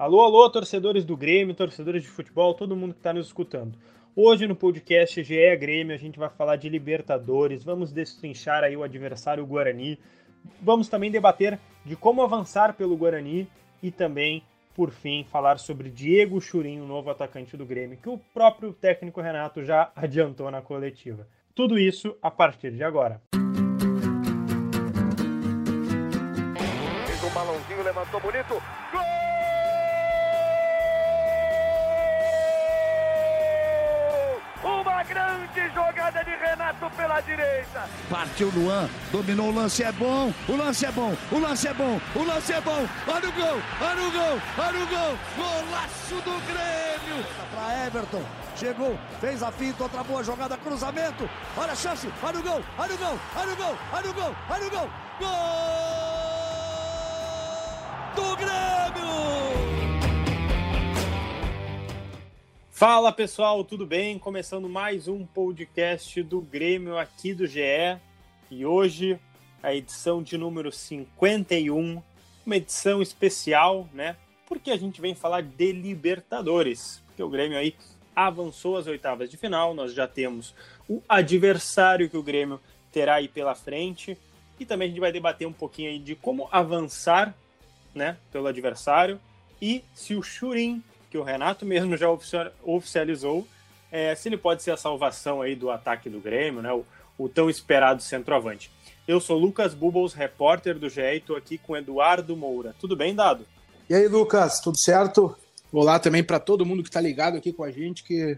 Alô, alô, torcedores do Grêmio, torcedores de futebol, todo mundo que está nos escutando. Hoje no podcast GE Grêmio a gente vai falar de Libertadores, vamos destrinchar aí o adversário Guarani, vamos também debater de como avançar pelo Guarani e também, por fim, falar sobre Diego Churin, o novo atacante do Grêmio, que o próprio técnico Renato já adiantou na coletiva. Tudo isso a partir de agora. Fez um balãozinho, levantou bonito. Jogada de Renato pela direita. Partiu Luan, dominou o lance, é bom, o lance é bom, o lance é bom, o lance é bom. Olha o gol, olha o gol, olha o gol. Golaço do Grêmio. Para Everton, chegou, fez a finta, outra boa jogada, cruzamento. Olha a chance, olha o gol, olha o gol, olha o gol, olha o gol, olha o gol. Gol Fala pessoal, tudo bem? Começando mais um podcast do Grêmio aqui do GE e hoje a edição de número 51, uma edição especial, né? Porque a gente vem falar de Libertadores, porque o Grêmio aí avançou às oitavas de final, nós já temos o adversário que o Grêmio terá aí pela frente e também a gente vai debater um pouquinho aí de como avançar, né, pelo adversário e se o Churin que o Renato mesmo já oficializou, é, se ele pode ser a salvação aí do ataque do Grêmio, né? O, o tão esperado centroavante. Eu sou Lucas Bubbles, repórter do GE, e estou aqui com Eduardo Moura. Tudo bem, Dado? E aí, Lucas, tudo certo? Olá também para todo mundo que está ligado aqui com a gente, que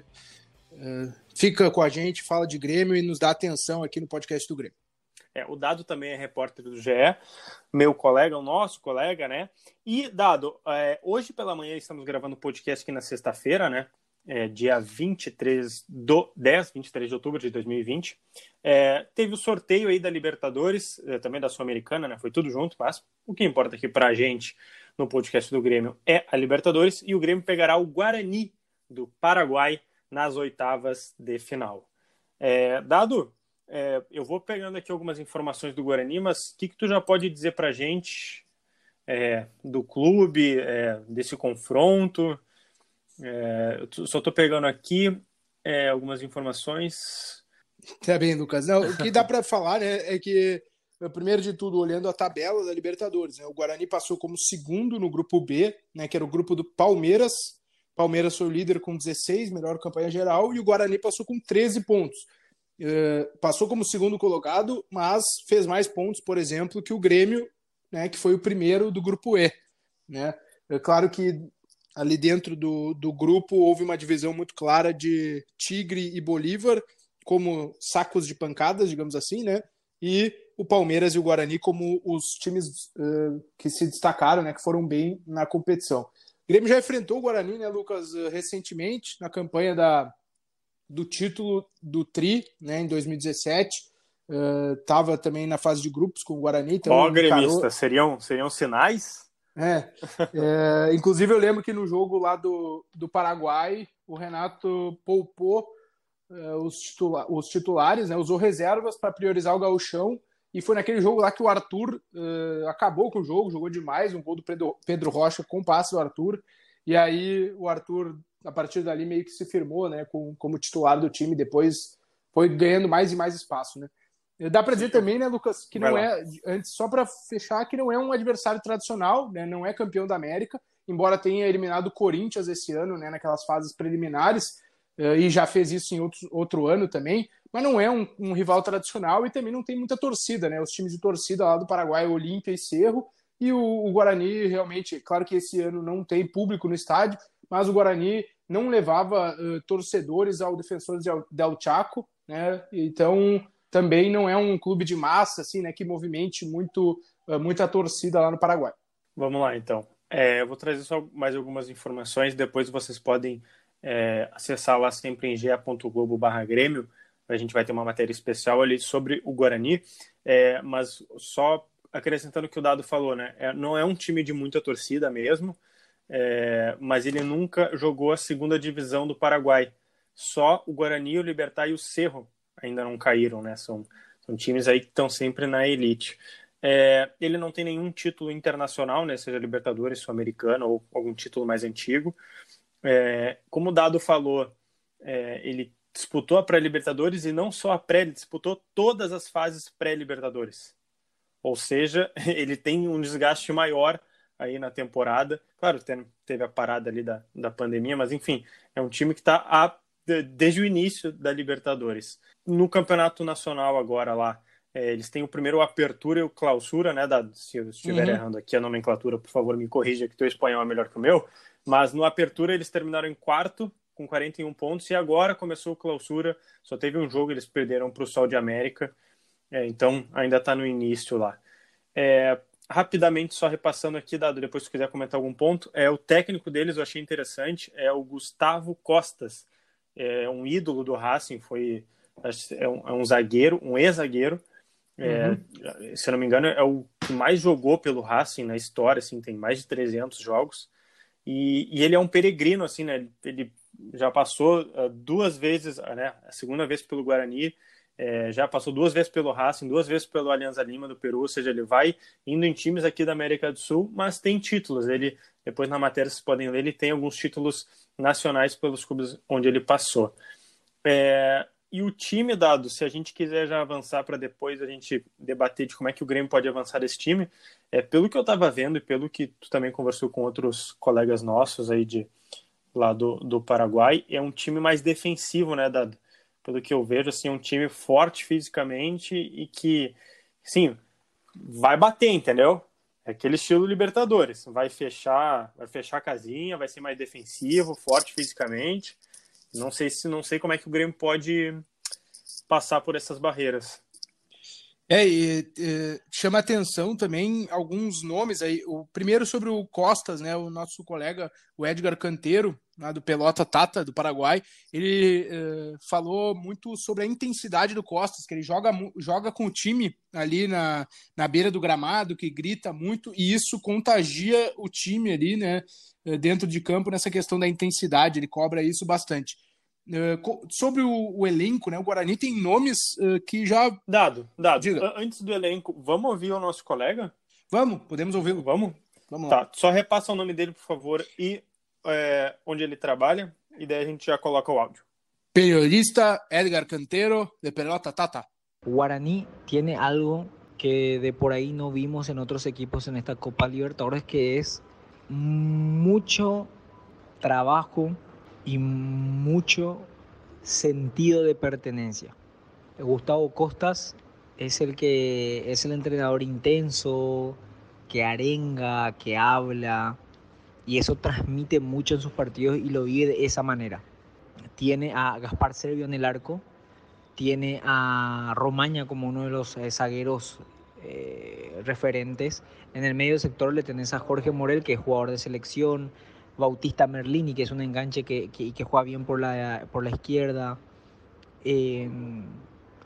uh, fica com a gente, fala de Grêmio e nos dá atenção aqui no podcast do Grêmio. É, o Dado também é repórter do GE, meu colega, o nosso colega, né? E, Dado, é, hoje pela manhã estamos gravando o podcast aqui na sexta-feira, né? É, dia 23 do 10, 23 de outubro de 2020. É, teve o sorteio aí da Libertadores, é, também da Sul-Americana, né? Foi tudo junto, mas o que importa aqui pra gente no podcast do Grêmio é a Libertadores e o Grêmio pegará o Guarani do Paraguai nas oitavas de final. É, Dado, é, eu vou pegando aqui algumas informações do Guarani, mas o que, que tu já pode dizer para gente é, do clube, é, desse confronto? É, eu só estou pegando aqui é, algumas informações. Tá bem, Lucas. Não, o que dá para falar né, é que, primeiro de tudo, olhando a tabela da Libertadores, né, o Guarani passou como segundo no grupo B, né, que era o grupo do Palmeiras. Palmeiras foi o líder com 16, melhor campanha geral, e o Guarani passou com 13 pontos. Eh, passou como segundo colocado, mas fez mais pontos, por exemplo, que o Grêmio, né, que foi o primeiro do grupo E. Né? É claro que ali dentro do, do grupo houve uma divisão muito clara de Tigre e Bolívar como sacos de pancadas, digamos assim, né? E o Palmeiras e o Guarani como os times uh, que se destacaram, né, que foram bem na competição. O Grêmio já enfrentou o Guarani, né, Lucas, recentemente na campanha da, do título do Tri, né, em 2017. Estava uh, também na fase de grupos com o Guarani. Então Ó, gremista, seriam, seriam sinais? É, é, inclusive eu lembro que no jogo lá do, do Paraguai, o Renato poupou uh, os, titula os titulares, né, usou reservas para priorizar o gauchão, e foi naquele jogo lá que o Arthur uh, acabou com o jogo, jogou demais, um gol do Pedro, Pedro Rocha com passe do Arthur, e aí o Arthur a partir dali meio que se firmou, né, com, como titular do time, depois foi ganhando mais e mais espaço, né. Dá para dizer também, né, Lucas, que não é, antes só para fechar, que não é um adversário tradicional, né, não é campeão da América, embora tenha eliminado o Corinthians esse ano, né, naquelas fases preliminares, eh, e já fez isso em outro, outro ano também, mas não é um, um, rival tradicional e também não tem muita torcida, né, os times de torcida lá do Paraguai, Olímpia e Cerro, e o, o Guarani realmente, claro que esse ano não tem público no estádio, mas o Guarani não levava uh, torcedores ao Defensores del Chaco, né? Então também não é um clube de massa assim, né, que movimente muito uh, muita torcida lá no Paraguai. Vamos lá, então. É, eu vou trazer só mais algumas informações. Depois vocês podem é, acessar lá sempre em ga.globo/grêmio. A gente vai ter uma matéria especial ali sobre o Guarani. É, mas só acrescentando o que o Dado falou, né? É, não é um time de muita torcida mesmo é, mas ele nunca jogou a segunda divisão do Paraguai. Só o Guarani, o Libertar e o Cerro ainda não caíram, né? São, são times aí que estão sempre na elite. É, ele não tem nenhum título internacional, né, seja Libertadores, Sul-Americano ou algum título mais antigo. É, como o Dado falou, é, ele disputou a pré-Libertadores e não só a pré, ele disputou todas as fases pré-Libertadores. Ou seja, ele tem um desgaste maior aí na temporada. Claro, teve a parada ali da, da pandemia, mas enfim, é um time que está desde o início da Libertadores. No campeonato nacional agora lá, é, eles têm o primeiro apertura e o clausura, né? Da, se eu estiver uhum. errando aqui a nomenclatura, por favor, me corrija que teu espanhol é melhor que o meu. Mas no apertura eles terminaram em quarto com 41 pontos e agora começou o clausura. Só teve um jogo, eles perderam para o Sol de América. É, então ainda está no início lá. É, rapidamente, só repassando aqui, Dado, depois se quiser comentar algum ponto, é o técnico deles, eu achei interessante, é o Gustavo Costas, é um ídolo do Racing, foi é um, é um zagueiro, um ex-zagueiro, é, uhum. se eu não me engano, é o que mais jogou pelo Racing na história, assim, tem mais de 300 jogos, e, e ele é um peregrino, assim, né, ele já passou uh, duas vezes, né, a segunda vez pelo Guarani, é, já passou duas vezes pelo Racing, duas vezes pelo Alianza Lima do Peru, ou seja, ele vai indo em times aqui da América do Sul, mas tem títulos. Ele depois na matéria vocês podem ler, ele tem alguns títulos nacionais pelos clubes onde ele passou. É, e o time dado, se a gente quiser já avançar para depois a gente debater de como é que o Grêmio pode avançar esse time, é pelo que eu estava vendo e pelo que tu também conversou com outros colegas nossos aí de lá do, do Paraguai, é um time mais defensivo, né, dado pelo que eu vejo, assim, um time forte fisicamente e que, sim, vai bater, entendeu? É aquele estilo Libertadores, vai fechar, vai fechar a casinha, vai ser mais defensivo, forte fisicamente. Não sei se não sei como é que o Grêmio pode passar por essas barreiras. É, e, e, chama atenção também alguns nomes aí. O primeiro sobre o Costas, né? O nosso colega, o Edgar Canteiro, lá do Pelota Tata, do Paraguai, ele uh, falou muito sobre a intensidade do Costas, que ele joga, joga com o time ali na, na beira do gramado, que grita muito, e isso contagia o time ali, né? Eh, dentro de campo nessa questão da intensidade, ele cobra isso bastante. Uh, sobre o, o, elenco, né? O Guarani tem nomes uh, que já. Dado, dado. Diga. Antes do elenco, vamos ouvir o nosso colega? Vamos, podemos ouvi-lo. Vamos? Vamos lá. Tá, só repassa o nome dele, por favor, e é, onde ele trabalha, e daí a gente já coloca o áudio. Periodista Edgar Cantero, de Pelota Tata. Guaraní tiene algo que de por ahí no vimos en otros equipos en esta Copa Libertadores, que es mucho trabajo y mucho sentido de pertenencia. Gustavo Costas es el que es el entrenador intenso, que arenga, que habla, y eso transmite mucho en sus partidos y lo vive de esa manera. Tiene a Gaspar Servio en el arco, tiene a Romaña como uno de los eh, zagueros eh, referentes. En el medio sector le tenés a Jorge Morel, que es jugador de selección, Bautista Merlini, que es un enganche que, que, juega bien por la, por la izquierda. Em,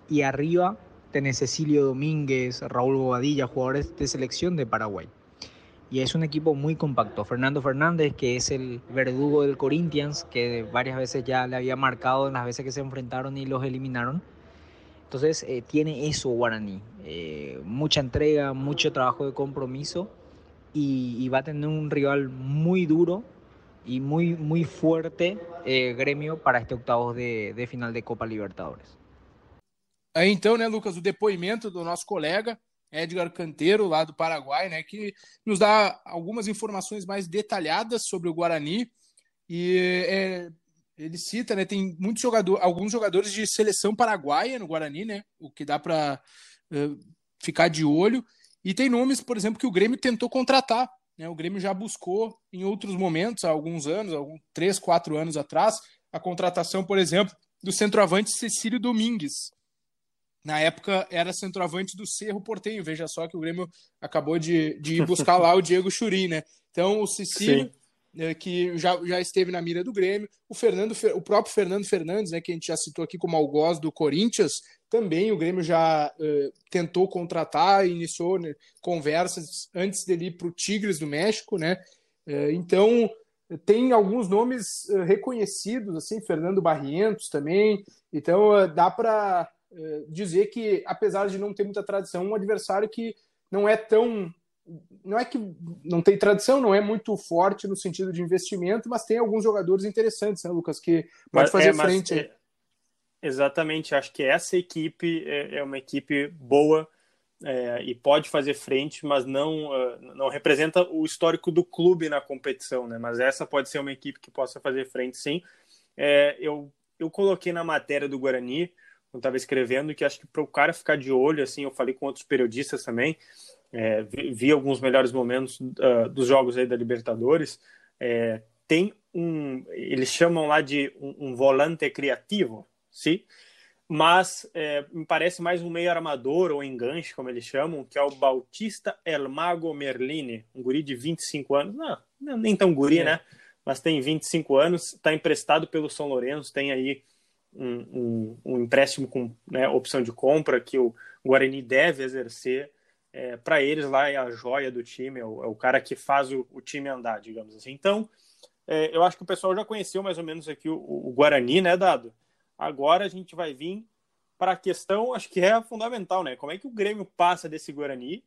y arriba tenés Cecilio Domínguez, Raúl Bobadilla, jugadores de selección de Paraguay y es un equipo muy compacto. Fernando Fernández, que es el verdugo del Corinthians, que varias veces ya le había marcado en las veces que se enfrentaron y los eliminaron. Entonces eh, tiene eso Guaraní, eh, mucha entrega, mucho trabajo de compromiso y, va a tener un rival muy duro y muy, muy fuerte eh, gremio para este octavos de, de final de Copa Libertadores. Aí então, né, Lucas, o depoimento do nosso colega Edgar Canteiro, lá do Paraguai, né, que nos dá algumas informações mais detalhadas sobre o Guarani. E é, ele cita, né, tem muitos jogadores, alguns jogadores de seleção paraguaia no Guarani, né, o que dá para uh, ficar de olho. E tem nomes, por exemplo, que o Grêmio tentou contratar. Né, o Grêmio já buscou em outros momentos, há alguns anos, alguns três, quatro anos atrás, a contratação, por exemplo, do centroavante Cecílio Domingues, na época era centroavante do Cerro Portenho. Veja só que o Grêmio acabou de, de ir buscar lá o Diego Churin, né? Então o Cecílio, né, que já, já esteve na mira do Grêmio, o Fernando, o próprio Fernando Fernandes, né, que a gente já citou aqui como algoz do Corinthians, também o Grêmio já uh, tentou contratar, iniciou né, conversas antes dele ir para o Tigres do México, né? Uh, então tem alguns nomes uh, reconhecidos, assim, Fernando Barrientos também. Então dá para dizer que, apesar de não ter muita tradição, um adversário que não é tão não é que não tem tradição, não é muito forte no sentido de investimento, mas tem alguns jogadores interessantes, né, Lucas, que pode fazer é, frente. É, exatamente, acho que essa equipe é, é uma equipe boa é, e pode fazer frente, mas não, uh, não representa o histórico do clube na competição, né? Mas essa pode ser uma equipe que possa fazer frente, sim. É, eu, eu coloquei na matéria do Guarani, quando estava escrevendo, que acho que para o cara ficar de olho, assim, eu falei com outros periodistas também, é, vi, vi, alguns melhores momentos uh, dos jogos aí da Libertadores. É, tem um, eles chamam lá de um, um volante criativo, sim? Mas é, me parece mais um meio armador ou enganche, como eles chamam, que é o Bautista El Mago Merlini, um guri de 25 anos. Não, nem tão guri, é. né? Mas tem 25 anos, está emprestado pelo São Lourenço, tem aí um, um, um empréstimo com né, opção de compra que o Guarani deve exercer é, para eles lá é a joia do time, é o, é o cara que faz o, o, time andar, digamos assim. Então, é, eu acho que o pessoal já conheceu mais ou menos aqui o, o Guarani, né, Dado? Agora a gente vai vir para a questão, acho que é fundamental, né? Como é que o Grêmio passa desse Guarani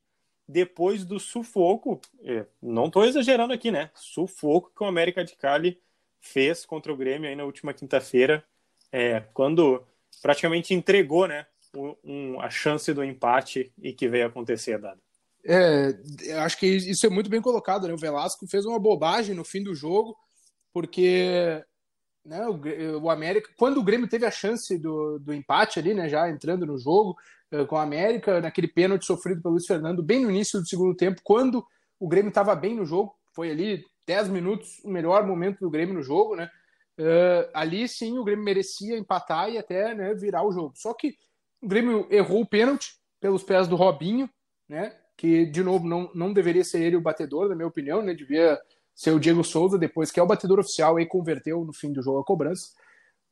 depois do sufoco? É, não estou exagerando aqui, né? Sufoco que o América de Cali fez contra o Grêmio aí na última quinta-feira, é, quando praticamente entregou, né? um, a chance do empate e que veio acontecer, Dado. É, acho que isso é muito bem colocado, né? O Velasco fez uma bobagem no fim do jogo, porque né, o, o América, quando o Grêmio teve a chance do, do empate ali, né, já entrando no jogo uh, com o América, naquele pênalti sofrido pelo Luiz Fernando, bem no início do segundo tempo, quando o Grêmio estava bem no jogo, foi ali 10 minutos o melhor momento do Grêmio no jogo, né? Uh, ali sim o Grêmio merecia empatar e até né, virar o jogo. Só que o Grêmio errou o pênalti pelos pés do Robinho, né? Que, de novo, não, não deveria ser ele o batedor, na minha opinião, né? Devia ser o Diego Souza, depois que é o batedor oficial e converteu no fim do jogo a cobrança.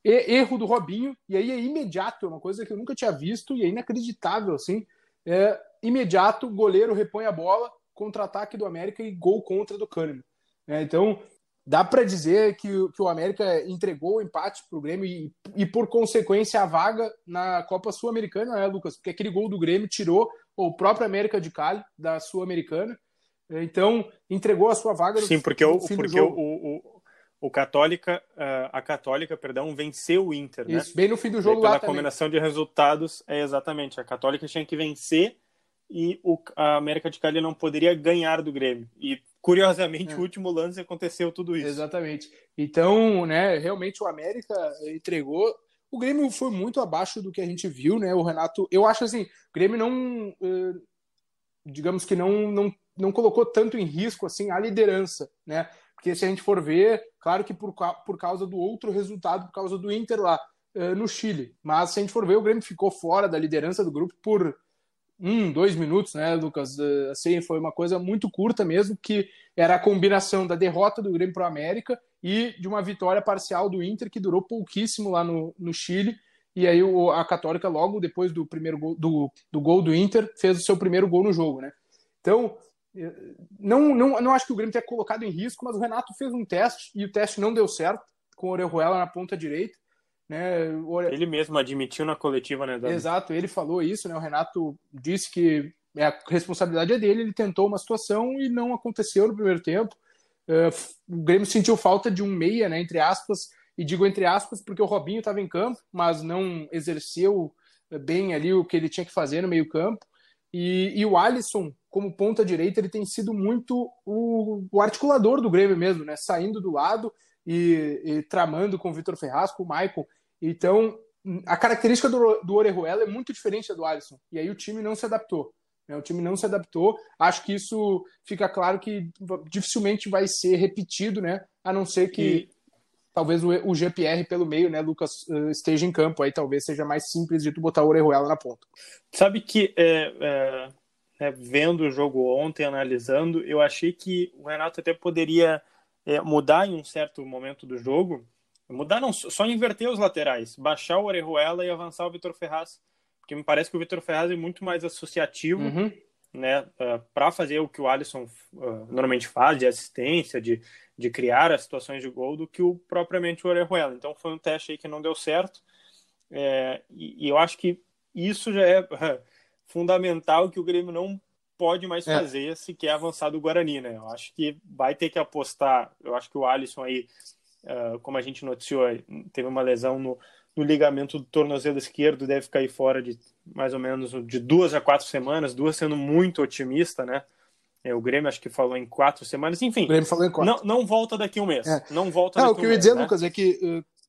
E, erro do Robinho, e aí é imediato, é uma coisa que eu nunca tinha visto e é inacreditável, assim. É, imediato, goleiro repõe a bola, contra-ataque do América e gol contra do Kahneman. É, então, dá para dizer que, que o América entregou o empate para o Grêmio e, e, por consequência, a vaga na Copa Sul-Americana, né, Lucas? Porque aquele gol do Grêmio tirou o próprio América de Cali da Sul-Americana. Então, entregou a sua vaga no Sim, porque, o, porque o, o, o, Católica, a Católica, perdão, venceu o Inter, né? Isso, bem no fim do jogo e lá combinação de resultados, é exatamente. A Católica tinha que vencer e o, a América de Cali não poderia ganhar do Grêmio. E Curiosamente, é. o último lance aconteceu tudo isso. Exatamente. Então, né, realmente o América entregou. O Grêmio foi muito abaixo do que a gente viu, né? O Renato, eu acho assim, o Grêmio não, eh, digamos que não, não, não colocou tanto em risco assim a liderança, né? Porque se a gente for ver, claro que por, por causa do outro resultado, por causa do Inter lá eh, no Chile, mas se a gente for ver, o Grêmio ficou fora da liderança do grupo por um, dois minutos, né, Lucas? Eh, assim, foi uma coisa muito curta mesmo, que era a combinação da derrota do Grêmio para o América e de uma vitória parcial do Inter, que durou pouquíssimo lá no, no Chile. E aí o, a Católica, logo depois do primeiro gol, do, do gol do Inter, fez o seu primeiro gol no jogo, né? Então, não, não, não acho que o Grêmio tenha colocado em risco, mas o Renato fez um teste e o teste não deu certo, com o Orejuela na ponta direita. Né? Ele mesmo admitiu na coletiva, né? Exato, ele falou isso, né? O Renato disse que a responsabilidade é dele, ele tentou uma situação e não aconteceu no primeiro tempo. Uh, o Grêmio sentiu falta de um meia, né? Entre aspas, e digo entre aspas porque o Robinho estava em campo, mas não exerceu bem ali o que ele tinha que fazer no meio-campo. E, e, o Alisson, como ponta direita, ele tem sido muito o, o articulador do Grêmio mesmo, né? Saindo do lado e, e tramando com o Vitor Ferraz, com o Maicon. Então, a característica do, do Orejuela é muito diferente da do Alisson. E aí o time não se adaptou. Né? O time não se adaptou. Acho que isso fica claro que dificilmente vai ser repetido, né? A não ser que e... talvez o, o, GPR pelo meio, né, Lucas, uh, esteja em campo. Aí talvez seja mais simples de tu botar o Orejuela na ponta. Sabe que é, é, é, vendo o jogo ontem, analisando, eu achei que o Renato até poderia é, mudar em um certo momento do jogo, mudar não, só inverter os laterais, baixar o Orejuela e avançar o Vitor Ferraz, porque me parece que o Vitor Ferraz é muito mais associativo, uhum. Né, uh, é, para fazer o que o Alisson uh, normalmente faz, de assistência, de, de criar as situações de gol, do que o propriamente o Orejuela. Então foi um teste aí que não deu certo, é, e, e, eu acho que isso já é fundamental que o Grêmio não pode mais É. fazer se quer avançar do Guarani, né? Eu acho que vai ter que apostar. Eu acho que o Alisson aí, ah, como a gente noticiou, teve uma lesão no, no ligamento do tornozelo esquerdo, deve ficar aí fora de mais ou menos de duas a quatro semanas, duas sendo muito otimista, né? É, o Grêmio acho que falou em quatro semaas, enfim. O Grêmio falou em quatro. Não, não volta daqui a um mês. É. Não volta Não, daqui o que a eu um ia mês, dizer, né? Lucas, é que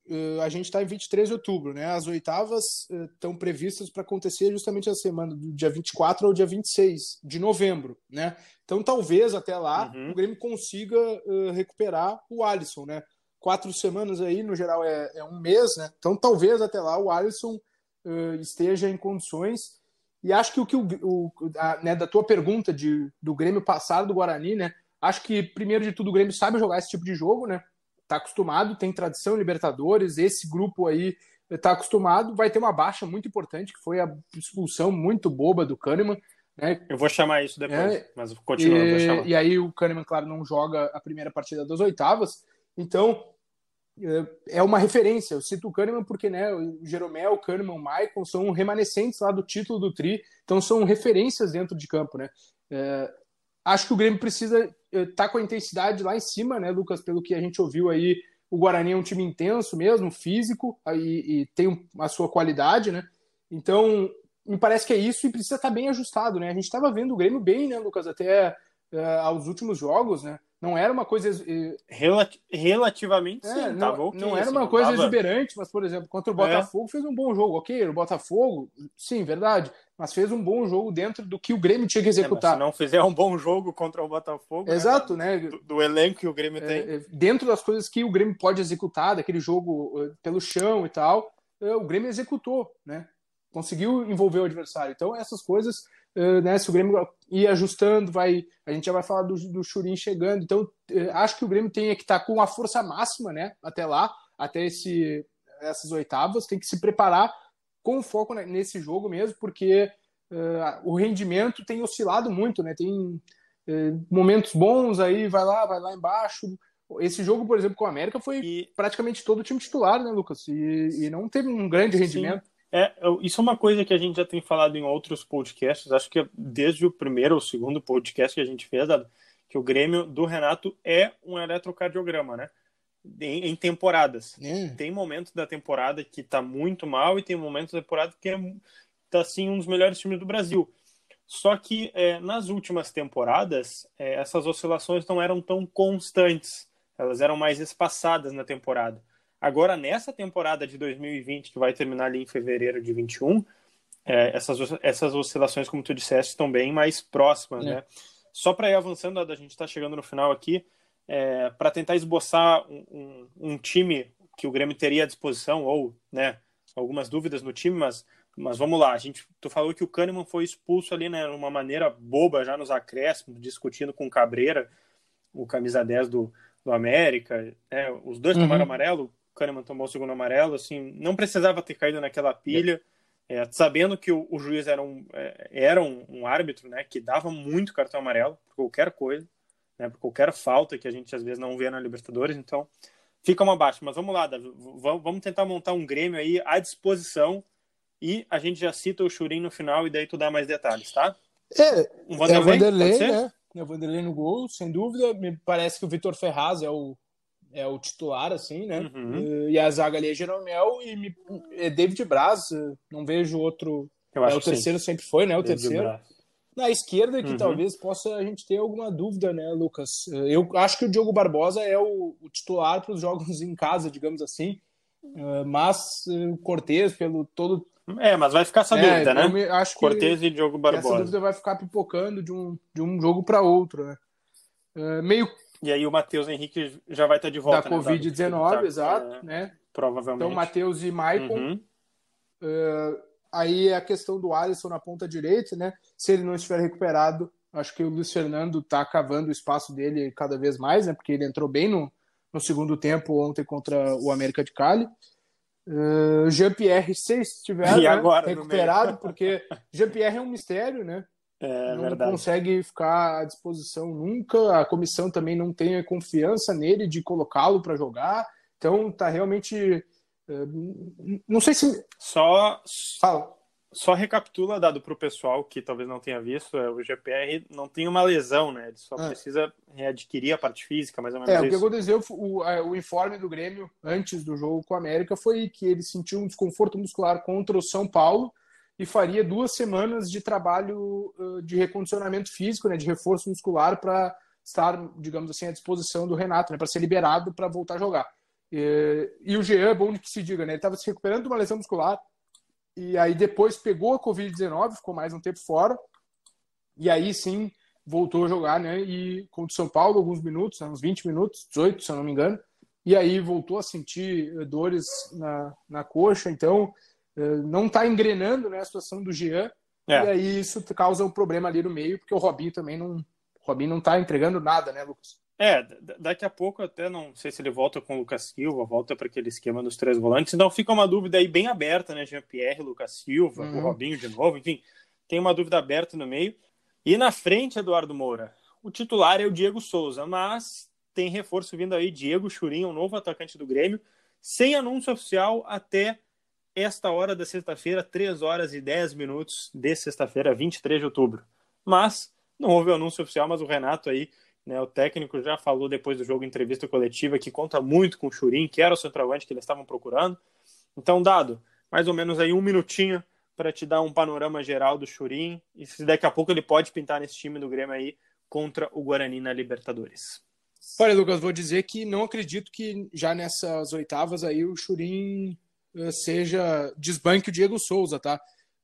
uh, uh, a gente está em 23 de outubro, né? As oitavas estão previstas para acontecer justamente a semana do dia 24 ao dia 26 de novembro, né? Então talvez até lá Uhum. o Grêmio consiga uh, recuperar o Alisson, né? Quatro semanas aí, no geral, é, é um mês, né? Então talvez até lá o Alisson uh, esteja em condições. E acho que o que o, o a, né, da tua pergunta de, do Grêmio passar do Guarani, né? Acho que primeiro de tudo o Grêmio sabe jogar esse tipo de jogo, né? Tá acostumado, tem tradição em Libertadores, esse grupo aí tá acostumado, vai ter uma baixa muito importante, que foi a expulsão muito boba do Kahneman, né? Eu vou chamar isso depois, É, mas continua, eu vou chamar. E, e aí o Kahneman, claro, não joga a primeira partida das oitavas, então é- é uma referência. Eu cito o Kahneman porque né, o Jeromel, o Kahneman, o Maicon são remanescentes lá do título do Tri, então são referências dentro de campo, né? É, acho que o Grêmio precisa estar com a intensidade lá em cima, né, Lucas? Pelo que a gente ouviu aí, o Guarani é um time intenso mesmo, físico, aí, e tem a sua qualidade, né? Então, me parece que é isso e precisa estar bem ajustado, né? A gente estava vendo o Grêmio bem, né, Lucas, até eh, aos últimos jogos, né? Não era uma coisa eh, Relati- relativamente é, sim, não, tava ok, não era assim, uma não coisa tava- exuberante, mas, por exemplo, contra o Botafogo fez um bom jogo. Ok, o Botafogo, sim, verdade, mas fez um bom jogo dentro do que o Grêmio tinha que É, executar. se não fizer um bom jogo contra o Botafogo, Exato, né? né? Do, do elenco que o Grêmio tem. É, é, dentro das coisas que o Grêmio pode executar, daquele jogo eh, pelo chão e tal, o Grêmio executou, né? Conseguiu envolver o adversário. Então, essas coisas, né? Se o Grêmio ir ajustando, vai. A gente já vai falar do, do Churin chegando. Então, eh, acho que o Grêmio tem que estar com a força máxima, né? Até lá, até esse, essas oitavas, tem que se preparar com foco ne- nesse jogo mesmo, porque eh, o rendimento tem oscilado muito, né? Tem eh, momentos bons aí, vai lá, vai lá embaixo. Esse jogo, por exemplo, com o América foi E praticamente todo o time titular, né, Lucas? E, e não teve um grande rendimento. É, isso é uma coisa que a gente já tem falado em outros podcasts, acho que desde o primeiro ou segundo podcast que a gente fez, que o Grêmio do Renato é um eletrocardiograma, né? Em, em temporadas. É. Tem momentos da temporada que tá muito mal e tem momentos da temporada que é, tá assim um dos melhores times do Brasil. Só que é, nas últimas temporadas é, essas oscilações não eram tão constantes, elas eram mais espaçadas na temporada. Agora nessa temporada de 2020 que vai terminar ali em fevereiro de 21, é, essas essas oscilações, como tu disseste, estão bem mais próximas, É. né? Só para ir avançando, a gente está chegando no final aqui, é, para tentar esboçar um, um, um time que o Grêmio teria à disposição, ou né, algumas dúvidas no time, mas, mas vamos lá. A gente, tu falou que o Kahneman foi expulso ali, né, de uma maneira boba, já nos acréscimos, discutindo com o Cabreira, o camisa 10 do, do América. Né, os dois Uhum. tomaram amarelo, Kahneman tomou o segundo amarelo, assim, não precisava ter caído naquela pilha. É, sabendo que o, o juiz era, um, é, era um, um árbitro né, que dava muito cartão amarelo por qualquer coisa, né, por qualquer falta que a gente às vezes não vê na Libertadores, então fica uma baixa. Mas vamos lá, Davi, vamos tentar montar um Grêmio aí à disposição e a gente já cita o Churin no final e daí tu dá mais detalhes, tá? É, Um é o Vanderlei, Vanderlei, pode ser? né? É o Vanderlei no gol, sem dúvida. Me parece que o Vitor Ferraz é o, é o titular, assim, né? Uhum. E a zaga ali é Jeromel e me, é David Braz. eh, Não vejo outro. Eu É, acho o que sim. terceiro sempre foi, né? O David terceiro. Braz. Na esquerda, que Uhum. talvez possa a gente ter alguma dúvida, né, Lucas? Eu acho que o Diogo Barbosa é o, o titular para os jogos em casa, digamos assim. Eh, Mas eh, o Cortez, pelo todo. É, mas vai ficar essa É, dúvida, né? me- acho que Cortez e Diogo essa Barbosa. dúvida vai ficar pipocando de um, de um jogo para outro, né? Eh, meio E aí o Matheus Henrique já vai estar de volta. da né, Dado? Covid-19, Tá, exato, é, né? provavelmente. Então, Matheus e Maicon. Uhum. Eh, aí é a questão do Alisson na ponta direita, né? Se ele não estiver recuperado, acho que o Luiz Fernando está cavando o espaço dele cada vez mais, né? Porque ele entrou bem no, no segundo tempo ontem contra o América de Cali. Uh, Jean-Pierre, se estiver né, recuperado, porque Jean-Pierre é um mistério, né? É não verdade. consegue ficar à disposição nunca. A comissão também não tem a confiança nele de colocá-lo para jogar. Então tá realmente. eh, Não sei se. Só, Fala. Só recapitula, dado para o pessoal que talvez não tenha visto, é, o GPR não tem uma lesão, né? Ele só É. precisa readquirir a parte física, mais ou menos É, o que isso. aconteceu, o, a- o informe do Grêmio antes do jogo com o América foi que ele sentiu um desconforto muscular contra o São Paulo e faria duas semanas de trabalho de recondicionamento físico, né, de reforço muscular para estar, digamos assim, à disposição do Renato, né, para ser liberado para voltar a jogar. E, e o Jean, é bom que se diga, né, ele estava se recuperando de uma lesão muscular e aí depois pegou a Covid-19, ficou mais um tempo fora e aí sim voltou a jogar, né? E contra o São Paulo, alguns minutos, né, uns 20 minutos, 18, se eu não me engano. E aí voltou a sentir dores na, na coxa, então não está engrenando né, a situação do Jean. É. E aí isso causa um problema ali no meio, porque o Robinho também não. O Robinho não tá entregando nada, né, Lucas? É, daqui a pouco até não sei se ele volta com o Lucas Silva, volta para aquele esquema dos três volantes. Então fica uma dúvida aí bem aberta, né? Jean-Pierre, Lucas Silva, Uhum. o Robinho de novo, enfim, tem uma dúvida aberta no meio. E na frente, Eduardo Moura, o titular é o Diego Souza, mas tem reforço vindo aí, Diego Churin, o novo atacante do Grêmio, sem anúncio oficial até esta hora da sexta-feira, 3 horas e 10 minutos de sexta-feira, 23 de outubro. Mas não houve anúncio oficial, mas o Renato aí né, o técnico já falou depois do jogo em entrevista coletiva que conta muito com o Churin, que era o centroavante que eles estavam procurando. Então, dado mais ou menos aí um minutinho para te dar um panorama geral do Churin e se daqui a pouco ele pode pintar nesse time do Grêmio aí contra o Guarani na Libertadores. Olha, Lucas, vou dizer que não acredito que já nessas oitavas aí o Churin seja desbanque o Diego Souza, tá?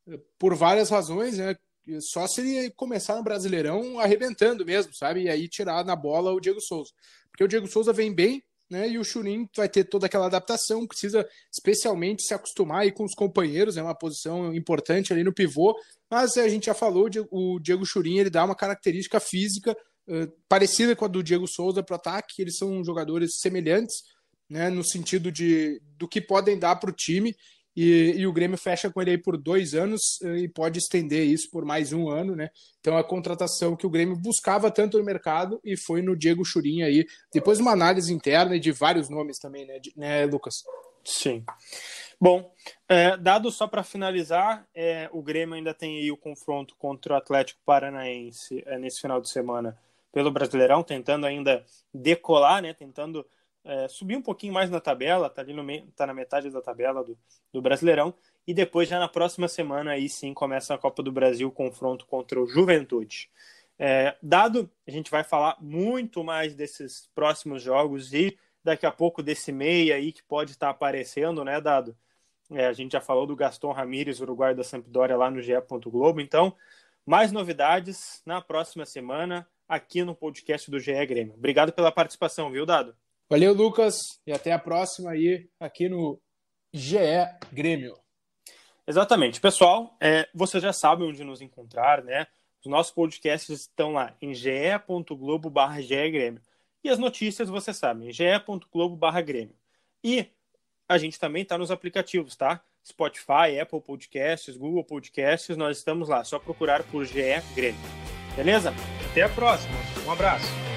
Eh, Por várias razões, né? Só se ele começar no Brasileirão arrebentando mesmo, sabe? E aí tirar na bola o Diego Souza. Porque o Diego Souza vem bem, né? E o Churin vai ter toda aquela adaptação, precisa especialmente se acostumar aí com os companheiros, é uma posição importante ali no pivô. Mas a gente já falou, o Diego Churin ele dá uma característica física uh, parecida com a do Diego Souza para o ataque. Eles são jogadores semelhantes, né? No sentido de do que podem dar para o time. E, e, o Grêmio fecha com ele aí por dois anos uh, e pode estender isso por mais um ano, né? Então a contratação que o Grêmio buscava tanto no mercado e foi no Diego Churin aí, depois de uma análise interna e de vários nomes também, né, de, né Lucas? Sim. Bom, é, dado só para finalizar, é, o Grêmio ainda tem aí o confronto contra o Atlético Paranaense é, nesse final de semana pelo Brasileirão, tentando ainda decolar, né? Tentando é, subir um pouquinho mais na tabela, tá ali no meio, tá na metade da tabela do, do Brasileirão, e depois já na próxima semana aí sim começa a Copa do Brasil, confronto contra o Juventude. É, dado, a gente vai falar muito mais desses próximos jogos e daqui a pouco desse meia aí que pode estar aparecendo, né, Dado? É, a gente já falou do Gaston Ramírez, uruguaio da Sampdoria, lá no GE. Globo. Então, mais novidades na próxima semana aqui no podcast do GE Grêmio. Obrigado pela participação, viu, Dado? Valeu, Lucas, e até a próxima aí aqui no GE Grêmio. Exatamente. Pessoal, é, vocês já sabem onde nos encontrar, né? Os nossos podcasts estão lá em ge.globo barra Grêmio. E as notícias, você sabe, em ge.globo barra Grêmio. E a gente também está nos aplicativos, tá? Spotify, Apple Podcasts, Google Podcasts, nós estamos lá. Só procurar por GE Grêmio. Beleza? Até a próxima. Um abraço.